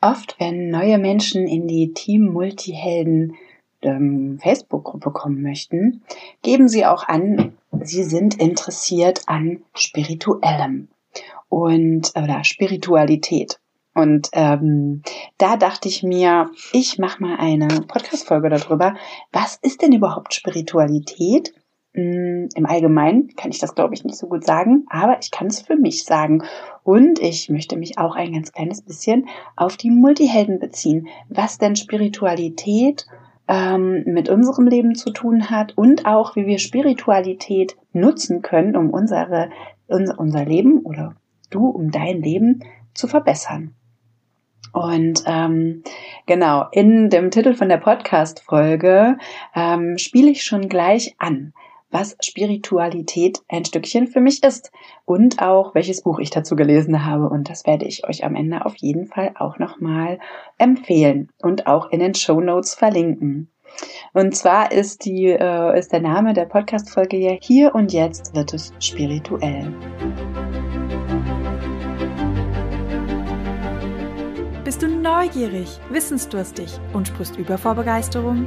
Oft, wenn neue Menschen in die Team Multihelden ähm, Facebook-Gruppe kommen möchten, geben sie auch an, sie sind interessiert an Spirituellem und oder Spiritualität. Und ähm, da dachte ich mir, ich mache mal eine Podcast-Folge darüber. Was ist denn überhaupt Spiritualität? Hm, Im Allgemeinen kann ich das, glaube ich, nicht so gut sagen, aber ich kann es für mich sagen. Und ich möchte mich auch ein ganz kleines bisschen auf die Multihelden beziehen. Was denn Spiritualität ähm, mit unserem Leben zu tun hat und auch, wie wir Spiritualität nutzen können, um unsere, unser, unser Leben oder du, um dein Leben zu verbessern. Und ähm, genau, in dem Titel von der Podcast-Folge ähm, spiele ich schon gleich an, was Spiritualität ein Stückchen für mich ist und auch welches Buch ich dazu gelesen habe. Und das werde ich euch am Ende auf jeden Fall auch nochmal empfehlen und auch in den Show Notes verlinken. Und zwar ist die äh, ist der Name der Podcast-Folge ja hier und jetzt wird es spirituell. Bist du neugierig, wissensdurstig und sprichst über vor Begeisterung?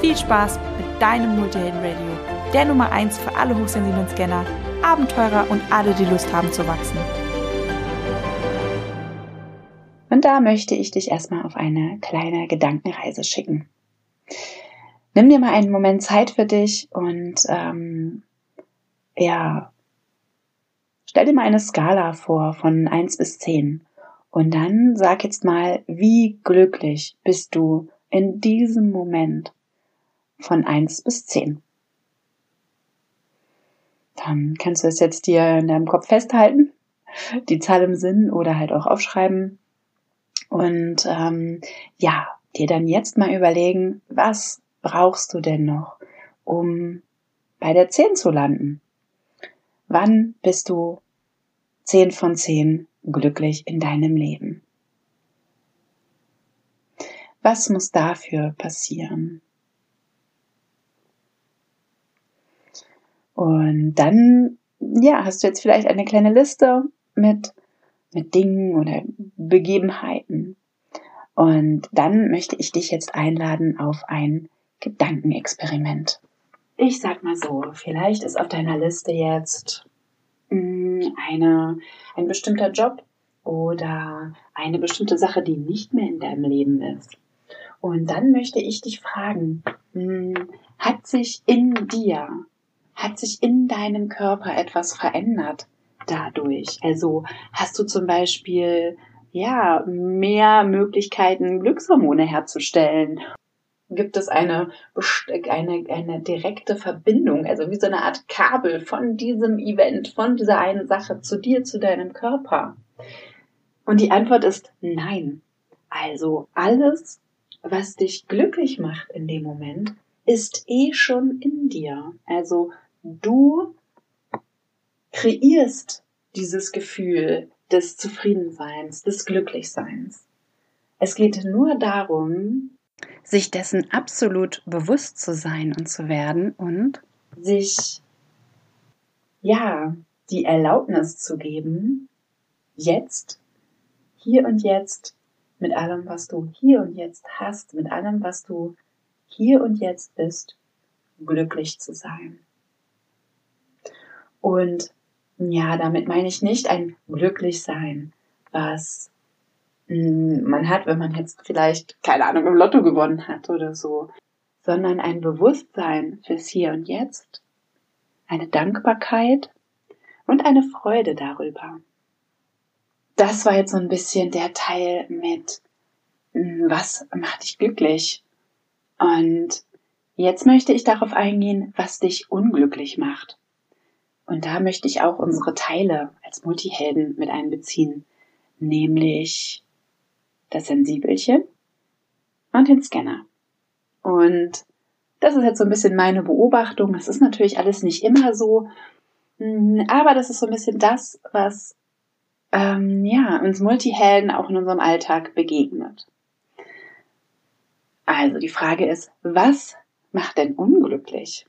Viel Spaß mit deinem Multihelden Radio, der Nummer 1 für alle hochsensiblen Scanner, Abenteurer und alle, die Lust haben zu wachsen. Und da möchte ich dich erstmal auf eine kleine Gedankenreise schicken. Nimm dir mal einen Moment Zeit für dich und ähm, ja, stell dir mal eine Skala vor von 1 bis 10. Und dann sag jetzt mal, wie glücklich bist du in diesem Moment von 1 bis 10. Dann kannst du es jetzt dir in deinem Kopf festhalten, die Zahl im Sinn oder halt auch aufschreiben. Und ähm, ja, dir dann jetzt mal überlegen, was brauchst du denn noch, um bei der 10 zu landen? Wann bist du 10 von 10 glücklich in deinem Leben? Was muss dafür passieren? Und dann, ja, hast du jetzt vielleicht eine kleine Liste mit, mit Dingen oder Begebenheiten. Und dann möchte ich dich jetzt einladen auf ein Gedankenexperiment. Ich sag mal so, vielleicht ist auf deiner Liste jetzt mh, hm, eine, ein bestimmter Job oder eine bestimmte Sache, die nicht mehr in deinem Leben ist. Und dann möchte ich dich fragen, mh, hm, hat sich in dir hat sich in deinem Körper etwas verändert dadurch? Also hast du zum Beispiel ja mehr Möglichkeiten, Glückshormone herzustellen? Gibt es eine, eine, eine direkte Verbindung, also wie so eine Art Kabel von diesem Event, von dieser einen Sache zu dir, zu deinem Körper? Und die Antwort ist nein. Also alles, was dich glücklich macht in dem Moment, ist eh schon in dir. Also du kreierst dieses Gefühl des Zufriedenseins, des Glücklichseins. Es geht nur darum, sich dessen absolut bewusst zu sein und zu werden und sich, ja, die Erlaubnis zu geben, jetzt, hier und jetzt, mit allem, was du hier und jetzt hast, mit allem, was du hier und jetzt bist, glücklich zu sein. Und ja, damit meine ich nicht ein Glücklichsein, was hm, man hat, wenn man jetzt vielleicht, keine Ahnung, im Lotto gewonnen hat oder so, sondern ein Bewusstsein fürs Hier und Jetzt, eine Dankbarkeit und eine Freude darüber. Das war jetzt so ein bisschen der Teil mit, hm, was macht dich glücklich? Und jetzt möchte ich darauf eingehen, was dich unglücklich macht. Und da möchte ich auch unsere Teile als Multihelden mit einbeziehen, nämlich das Sensibelchen und den Scanner. Und das ist jetzt so ein bisschen meine Beobachtung. Das ist natürlich alles nicht immer so, mm, aber das ist so ein bisschen das, was ähm, ja uns Multihelden auch in unserem Alltag begegnet. Also die Frage ist, was macht denn unglücklich?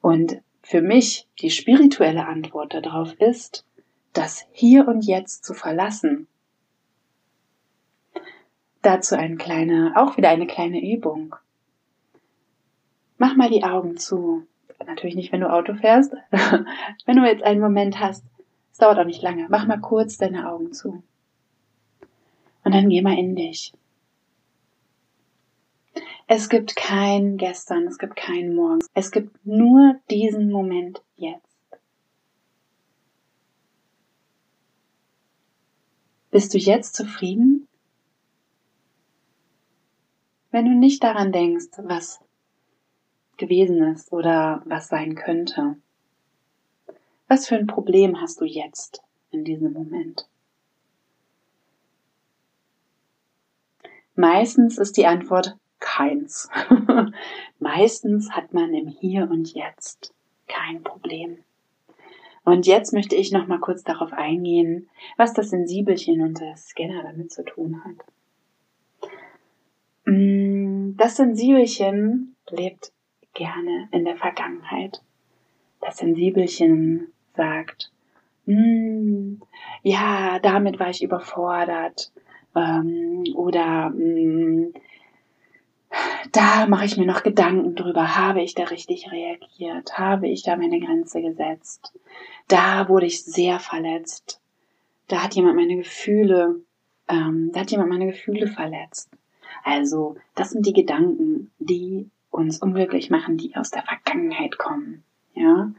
Und für mich die spirituelle Antwort darauf ist, das Hier und Jetzt zu verlassen. Dazu eine kleine, auch wieder eine kleine Übung. Mach mal die Augen zu. Natürlich nicht, wenn du Auto fährst. wenn du jetzt einen Moment hast, es dauert auch nicht lange. Mach mal kurz deine Augen zu. Und dann geh mal in dich. Es gibt kein Gestern, es gibt kein Morgen. Es gibt nur diesen Moment jetzt. Bist du jetzt zufrieden? Wenn du nicht daran denkst, was gewesen ist oder was sein könnte. Was für ein Problem hast du jetzt in diesem Moment? Meistens ist die Antwort keins. Meistens hat man im Hier und Jetzt kein Problem. Und jetzt möchte ich noch mal kurz darauf eingehen, was das Sensibelchen und der Scanner damit zu tun hat. Mm, das Sensibelchen lebt gerne in der Vergangenheit. Das Sensibelchen sagt, hm, ja, damit war ich überfordert. Ähm, oder hm, da mache ich mir noch Gedanken drüber, habe ich da richtig reagiert, habe ich da meine Grenze gesetzt, da wurde ich sehr verletzt, da hat jemand meine Gefühle, ähm, da hat jemand meine Gefühle verletzt. Also, das sind die Gedanken, die uns unglücklich machen, die aus der Vergangenheit kommen. Ja,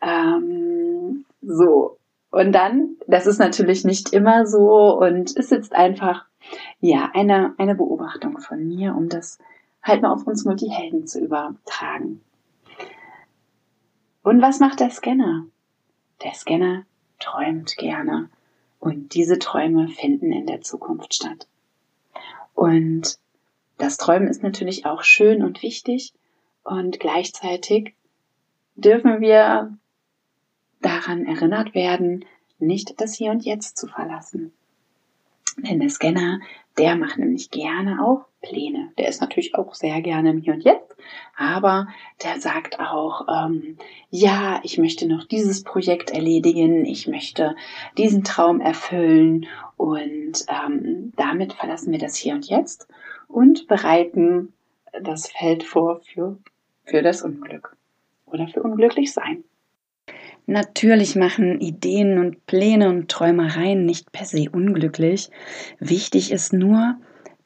ähm, so. Und dann, das ist natürlich nicht immer so und ist jetzt einfach, ja, eine, eine Beobachtung von mir, um das halt mal auf uns Multihelden zu übertragen. Und was macht der Scanner? Der Scanner träumt gerne und diese Träume finden in der Zukunft statt. Und das Träumen ist natürlich auch schön und wichtig und gleichzeitig dürfen wir daran erinnert werden, nicht das Hier und Jetzt zu verlassen. Denn der Scanner, der macht nämlich gerne auch Pläne. Der ist natürlich auch sehr gerne im Hier und Jetzt, aber der sagt auch, ähm, ja, ich möchte noch dieses Projekt erledigen, ich möchte diesen Traum erfüllen und ähm, damit verlassen wir das Hier und Jetzt und bereiten das Feld vor für, für das Unglück oder für unglücklich sein. Natürlich machen Ideen und Pläne und Träumereien nicht per se unglücklich. Wichtig ist nur,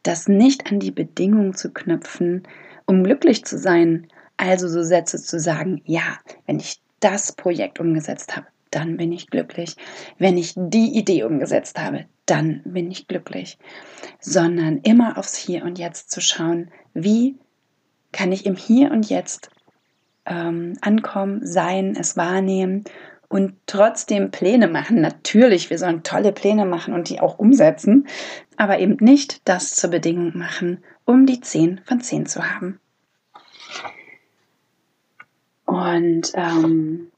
das nicht an die Bedingung zu knüpfen, um glücklich zu sein. Also so Sätze zu sagen, ja, wenn ich das Projekt umgesetzt habe, dann bin ich glücklich. Wenn ich die Idee umgesetzt habe, dann bin ich glücklich. Sondern immer aufs Hier und Jetzt zu schauen, wie kann ich im Hier und Jetzt ähm, ankommen, sein, es wahrnehmen und trotzdem Pläne machen. Natürlich, wir sollen tolle Pläne machen und die auch umsetzen, aber eben nicht das zur Bedingung machen, um die 10 von 10 zu haben. Und ähm,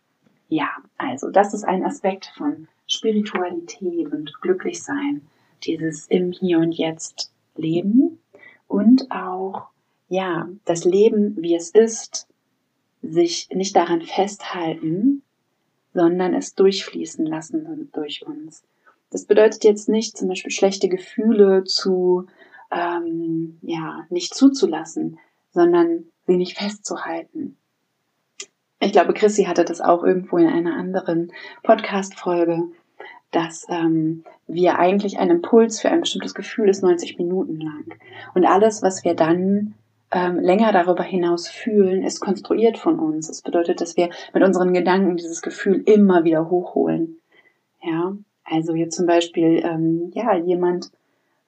ja, also das ist ein Aspekt von Spiritualität und Glücklichsein, dieses im Hier und Jetzt Leben und auch ja, das Leben, wie es ist, sich nicht daran festhalten, sondern es durchfließen lassen durch uns. Das bedeutet jetzt nicht, zum Beispiel schlechte Gefühle zu, ähm, ja, nicht zuzulassen, sondern sie nicht festzuhalten. Ich glaube, Chrissy hatte das auch irgendwo in einer anderen Podcast-Folge, dass ähm, wir eigentlich ein Impuls für ein bestimmtes Gefühl ist 90 Minuten lang. Und alles, was wir dann ähm, länger darüber hinaus fühlen, ist konstruiert von uns. Das bedeutet, dass wir mit unseren Gedanken dieses Gefühl immer wieder hochholen. Ja, also jetzt zum Beispiel, ähm, ja, jemand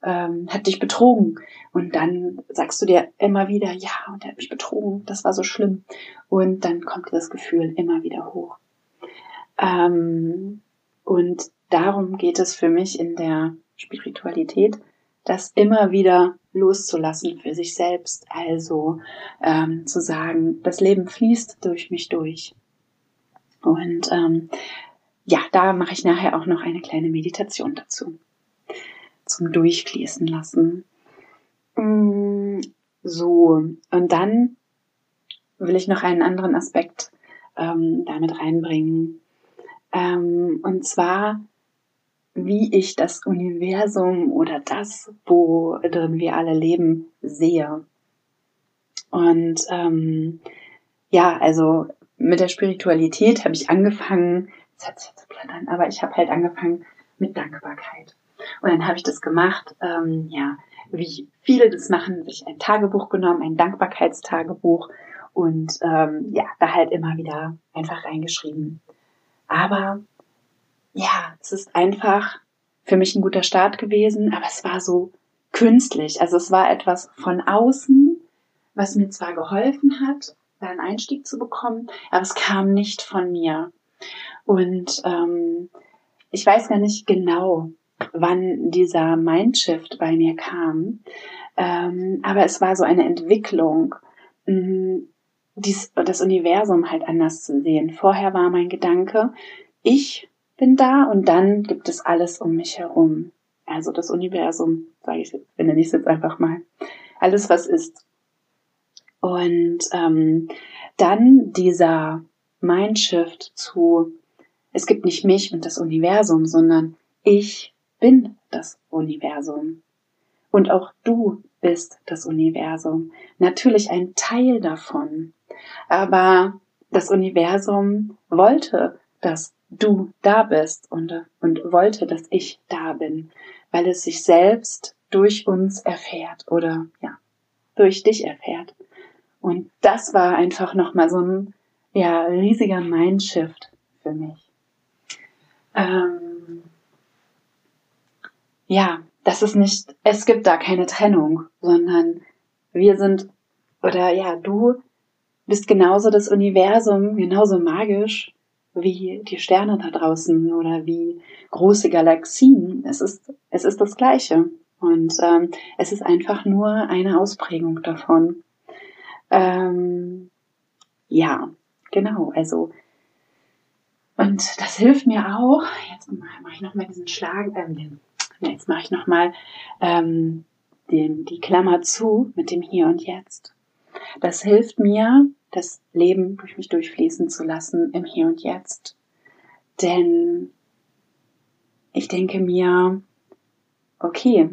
ähm, hat dich betrogen und dann sagst du dir immer wieder, ja, und er hat mich betrogen, das war so schlimm. Und dann kommt das Gefühl immer wieder hoch. Ähm, Und darum geht es für mich in der Spiritualität, das immer wieder loszulassen für sich selbst. Also ähm, zu sagen, das Leben fließt durch mich durch. Und ähm, ja, da mache ich nachher auch noch eine kleine Meditation dazu. Zum Durchfließen lassen. Mm, so, und dann will ich noch einen anderen Aspekt ähm, damit reinbringen. Ähm, und zwar, wie ich das Universum oder das, wo drin wir alle leben, sehe. Und ähm, ja, also mit der Spiritualität habe ich angefangen, das hört sich jetzt so platt an, aber ich habe halt angefangen mit Dankbarkeit. Und dann habe ich das gemacht, ähm, ja, wie viele das machen, sich ein Tagebuch genommen, ein Dankbarkeitstagebuch und ähm, ja, da halt immer wieder einfach reingeschrieben. Aber ja, es ist einfach für mich ein guter Start gewesen, aber es war so künstlich. Also es war etwas von außen, was mir zwar geholfen hat, da einen Einstieg zu bekommen, aber es kam nicht von mir. Und ähm, ich weiß gar nicht genau, wann dieser Mindshift bei mir kam, ähm, aber es war so eine Entwicklung, mh, dies, das Universum halt anders zu sehen. Vorher war mein Gedanke, ich bin da und dann gibt es alles um mich herum. Also das Universum, sage ich jetzt, benenne ich es jetzt einfach mal. Alles, was ist. Und ähm, dann dieser Mindshift zu, es gibt nicht mich und das Universum, sondern ich bin das Universum. Und auch du bist das Universum. Natürlich ein Teil davon. Aber das Universum wollte, dass du da bist und, und wollte, dass ich da bin, weil es sich selbst durch uns erfährt oder ja, durch dich erfährt. Und das war einfach nochmal so ein ja, riesiger Mindshift für mich. Ähm, ja, das ist nicht, es gibt da keine Trennung, sondern wir sind, oder ja, du bist genauso das Universum, genauso magisch wie die Sterne da draußen oder wie große Galaxien. Es ist, es ist das Gleiche. Und ähm, es ist einfach nur eine Ausprägung davon. Ähm, ja, genau. Also und das hilft mir auch. Jetzt mache ich noch mal diesen Schlag. Ähm, jetzt mache ich noch mal ähm, den, die Klammer zu mit dem Hier und Jetzt. Das hilft mir, das Leben durch mich durchfließen zu lassen im Hier und Jetzt. Denn ich denke mir, okay,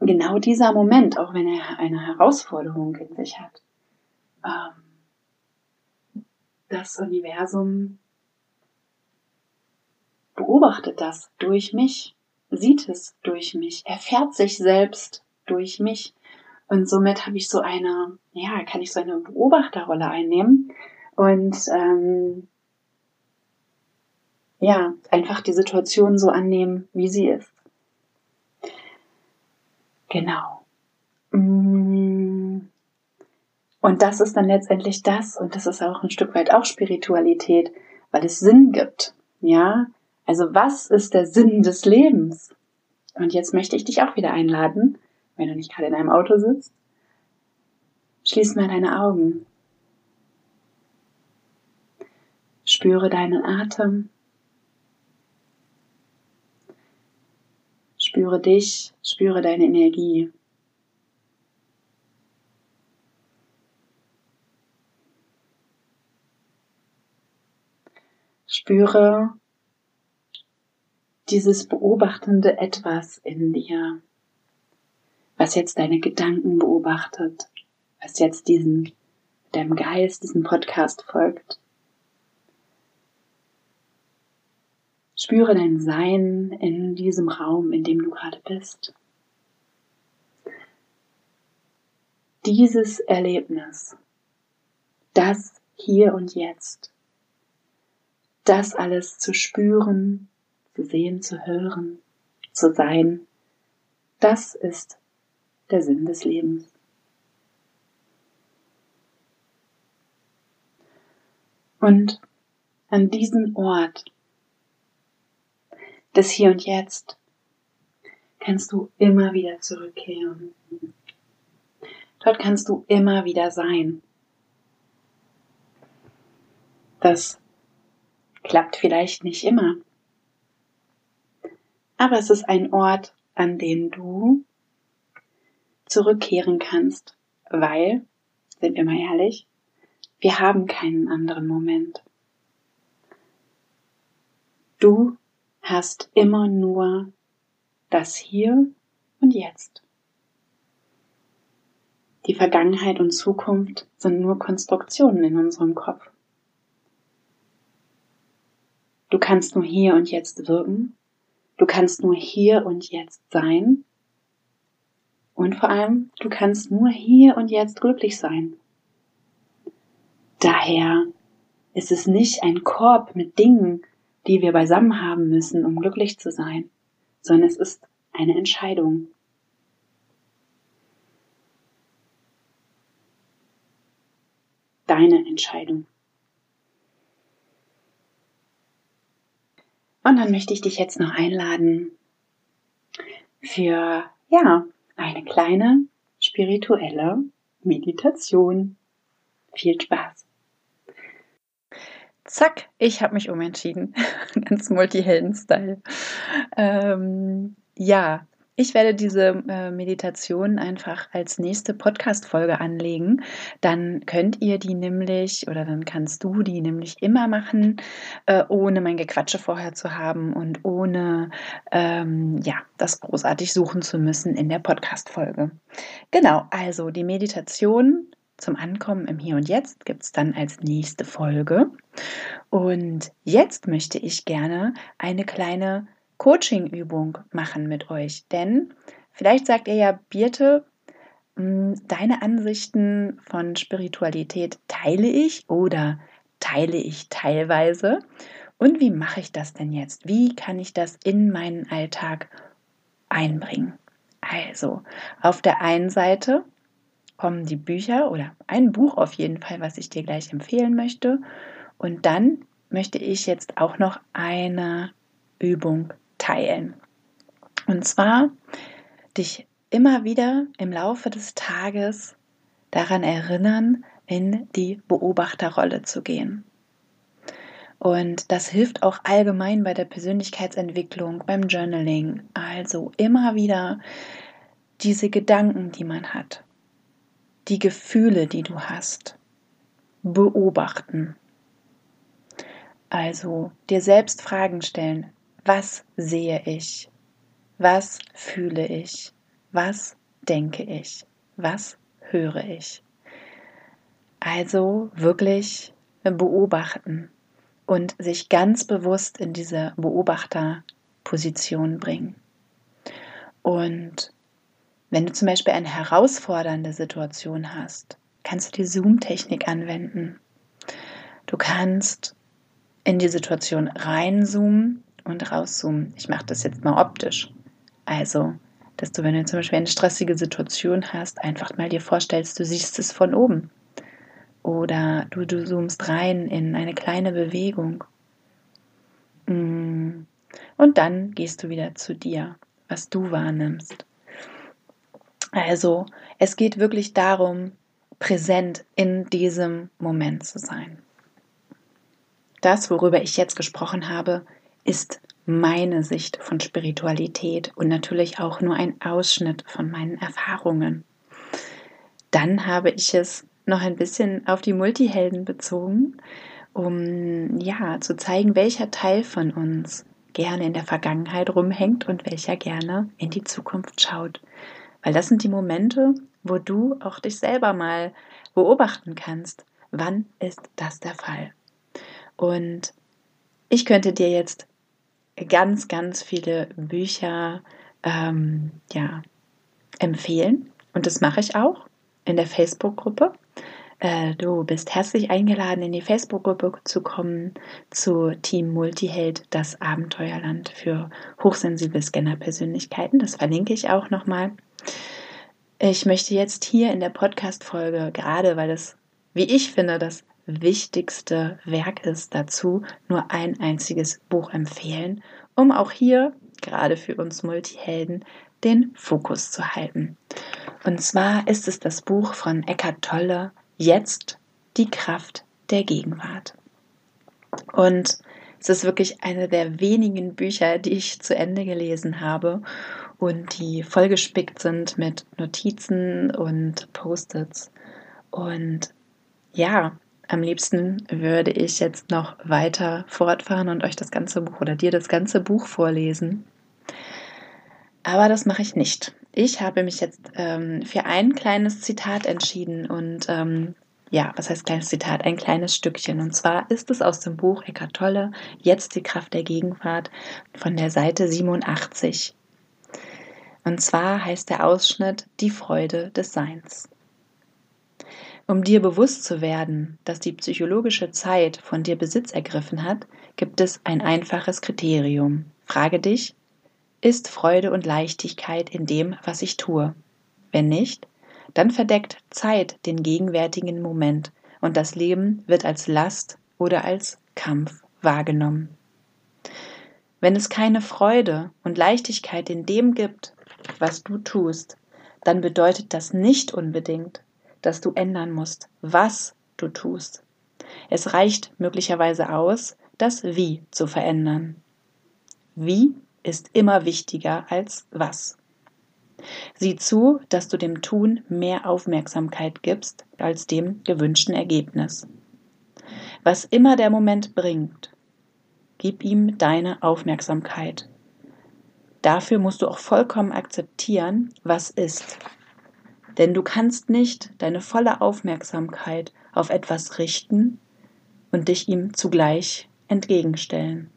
genau dieser Moment, auch wenn er eine Herausforderung in sich hat, ähm, das Universum beobachtet das durch mich, sieht es durch mich, erfährt sich selbst durch mich und somit habe ich so eine, ja, kann ich so eine Beobachterrolle einnehmen und ähm, ja, einfach die Situation so annehmen, wie sie ist. Genau. Mm. Und das ist dann letztendlich das, und das ist auch ein Stück weit auch Spiritualität, weil es Sinn gibt. Ja, also was ist der Sinn des Lebens? Und jetzt möchte ich dich auch wieder einladen, wenn du nicht gerade in einem Auto sitzt, schließ mal deine Augen. Spüre deinen Atem. Spüre dich, spüre deine Energie. Spüre dieses beobachtende Etwas in dir was jetzt deine Gedanken beobachtet, was jetzt diesen, deinem Geist, diesem Podcast folgt. Spüre dein Sein in diesem Raum, in dem du gerade bist. Dieses Erlebnis, das hier und jetzt, das alles zu spüren, zu sehen, zu hören, zu sein, das ist der Sinn des Lebens. Und an diesen Ort des Hier und Jetzt kannst du immer wieder zurückkehren. Dort kannst du immer wieder sein. Das klappt vielleicht nicht immer. Aber es ist ein Ort, an den du zurückkehren kannst, weil, sind wir mal ehrlich, wir haben keinen anderen Moment. Du hast immer nur das Hier und Jetzt. Die Vergangenheit und Zukunft sind nur Konstruktionen in unserem Kopf. Du kannst nur hier und jetzt wirken. Du kannst nur hier und jetzt sein. Und vor allem, du kannst nur hier und jetzt glücklich sein. Daher ist es nicht ein Korb mit Dingen, die wir beisammen haben müssen, um glücklich zu sein, sondern es ist eine Entscheidung. Deine Entscheidung. Und dann möchte ich dich jetzt noch einladen für, ja, eine kleine spirituelle Meditation. Viel Spaß! Zack, ich habe mich umentschieden. Ganz Multihelden-Style. Ähm, ja, ich werde diese äh, Meditation einfach als nächste Podcast-Folge anlegen. Dann könnt ihr die nämlich oder dann kannst du die nämlich immer machen, äh, ohne mein Gequatsche vorher zu haben und ohne ähm, ja, das großartig suchen zu müssen in der Podcast-Folge. Genau, also die Meditation zum Ankommen im Hier und Jetzt gibt es dann als nächste Folge. Und jetzt möchte ich gerne eine kleine Coaching-Übung machen mit euch. Denn vielleicht sagt ihr ja, Birte, hm, deine Ansichten von Spiritualität teile ich oder teile ich teilweise. Und wie mache ich das denn jetzt? Wie kann ich das in meinen Alltag einbringen? Also, auf der einen Seite kommen die Bücher oder ein Buch auf jeden Fall, was ich dir gleich empfehlen möchte. Und dann möchte ich jetzt auch noch eine Übung teilen. Und zwar dich immer wieder im Laufe des Tages daran erinnern, in die Beobachterrolle zu gehen. Und das hilft auch allgemein bei der Persönlichkeitsentwicklung, beim Journaling. Also immer wieder diese Gedanken, die man hat, die Gefühle, die du hast, beobachten. Also dir selbst Fragen stellen. Was sehe ich? Was fühle ich? Was denke ich? Was höre ich? Also wirklich beobachten und sich ganz bewusst in diese Beobachterposition bringen. Und wenn du zum Beispiel eine herausfordernde Situation hast, kannst du die Zoom-Technik anwenden. Du kannst in die Situation reinzoomen und rauszoomen. Ich mache das jetzt mal optisch. Also, dass du, wenn du zum Beispiel eine stressige Situation hast, einfach mal dir vorstellst, du siehst es von oben. Oder du, du zoomst rein in eine kleine Bewegung. Mm. Und dann gehst du wieder zu dir, was du wahrnimmst. Also, es geht wirklich darum, präsent in diesem Moment zu sein. Das, worüber ich jetzt gesprochen habe, ist meine Sicht von Spiritualität und natürlich auch nur ein Ausschnitt von meinen Erfahrungen. Dann habe ich es noch ein bisschen auf die Multihelden bezogen, um ja zu zeigen, welcher Teil von uns gerne in der Vergangenheit rumhängt und welcher gerne in die Zukunft schaut. Weil das sind die Momente, wo du auch dich selber mal beobachten kannst. Wann ist das der Fall? Und ich könnte dir jetzt ganz, ganz viele Bücher ähm, ja, empfehlen. Und das mache ich auch in der Facebook-Gruppe. Äh, du bist herzlich eingeladen, in die Facebook-Gruppe zu kommen zu Team Multiheld, das Abenteuerland für hochsensible Scanner-Persönlichkeiten. Das verlinke ich auch nochmal. Ich möchte jetzt hier in der Podcast-Folge, gerade weil das, wie ich finde, das wichtigste Werk ist dazu, nur ein einziges Buch empfehlen. um auch hier, gerade für uns Multihelden, den Fokus zu halten. Und zwar ist es das Buch von Eckhart Tolle, Jetzt die Kraft der Gegenwart. Und es ist wirklich eine der wenigen Bücher, die ich zu Ende gelesen habe und die vollgespickt sind mit Notizen und Post-its. Und ja, am liebsten würde ich jetzt noch weiter fortfahren und euch das ganze Buch oder dir das ganze Buch vorlesen. Aber das mache ich nicht. Ich habe mich jetzt ähm, für ein kleines Zitat entschieden und ähm, ja, was heißt kleines Zitat? Ein kleines Stückchen. Und zwar ist es aus dem Buch Eckart Tolle, Jetzt die Kraft der Gegenwart von der Seite 87. Und zwar heißt der Ausschnitt Die Freude des Seins. Um dir bewusst zu werden, dass die psychologische Zeit von dir Besitz ergriffen hat, gibt es ein einfaches Kriterium. Frage dich, ist Freude und Leichtigkeit in dem, was ich tue? Wenn nicht, dann verdeckt Zeit den gegenwärtigen Moment und das Leben wird als Last oder als Kampf wahrgenommen. Wenn es keine Freude und Leichtigkeit in dem gibt, was du tust, dann bedeutet das nicht unbedingt, dass du ändern musst, was du tust. Es reicht möglicherweise aus, das Wie zu verändern. Wie ist immer wichtiger als was. Sieh zu, dass du dem Tun mehr Aufmerksamkeit gibst als dem gewünschten Ergebnis. Was immer der Moment bringt, gib ihm deine Aufmerksamkeit. Dafür musst du auch vollkommen akzeptieren, was ist. Denn du kannst nicht deine volle Aufmerksamkeit auf etwas richten und dich ihm zugleich entgegenstellen.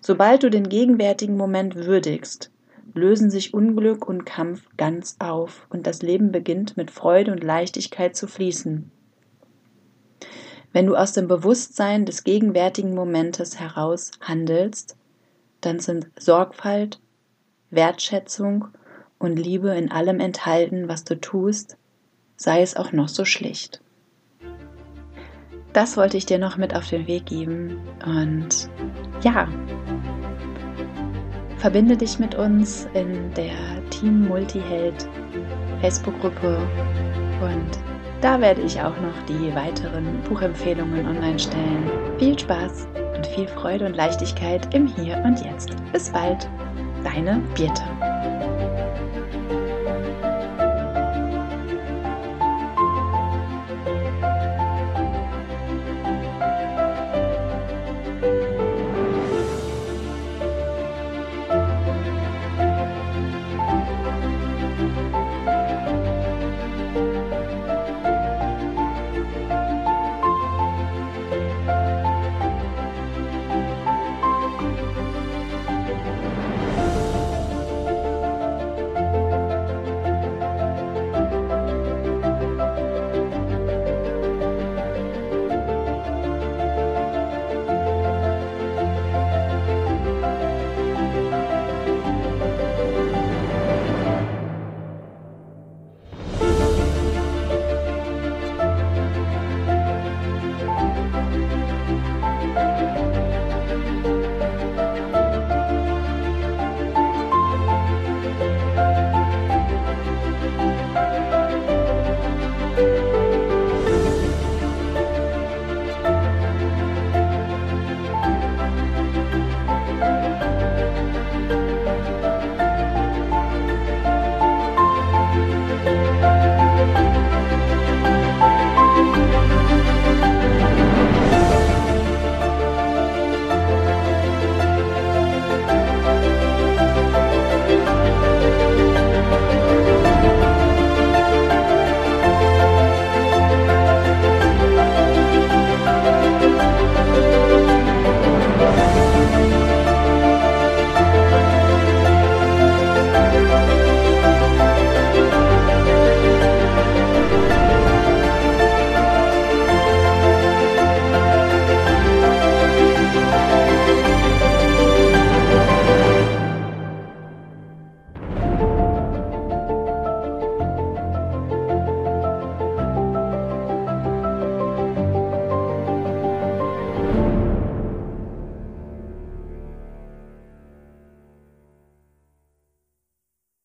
Sobald du den gegenwärtigen Moment würdigst, lösen sich Unglück und Kampf ganz auf und das Leben beginnt mit Freude und Leichtigkeit zu fließen. Wenn du aus dem Bewusstsein des gegenwärtigen Momentes heraus handelst, dann sind Sorgfalt, Wertschätzung und Liebe in allem enthalten, was du tust, sei es auch noch so schlicht. Das wollte ich dir noch mit auf den Weg geben und ja, Verbinde dich mit uns in der Team Multiheld Facebook-Gruppe und da werde ich auch noch die weiteren Buchempfehlungen online stellen. Viel Spaß und viel Freude und Leichtigkeit im Hier und Jetzt. Bis bald, deine Birte.